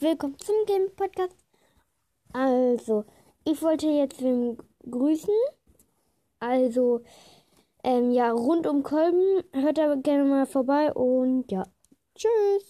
willkommen zum Game Podcast. Also, ich wollte jetzt wem grüßen. Also, ähm, ja, rund um Kolben. Hört da gerne mal vorbei und ja, tschüss.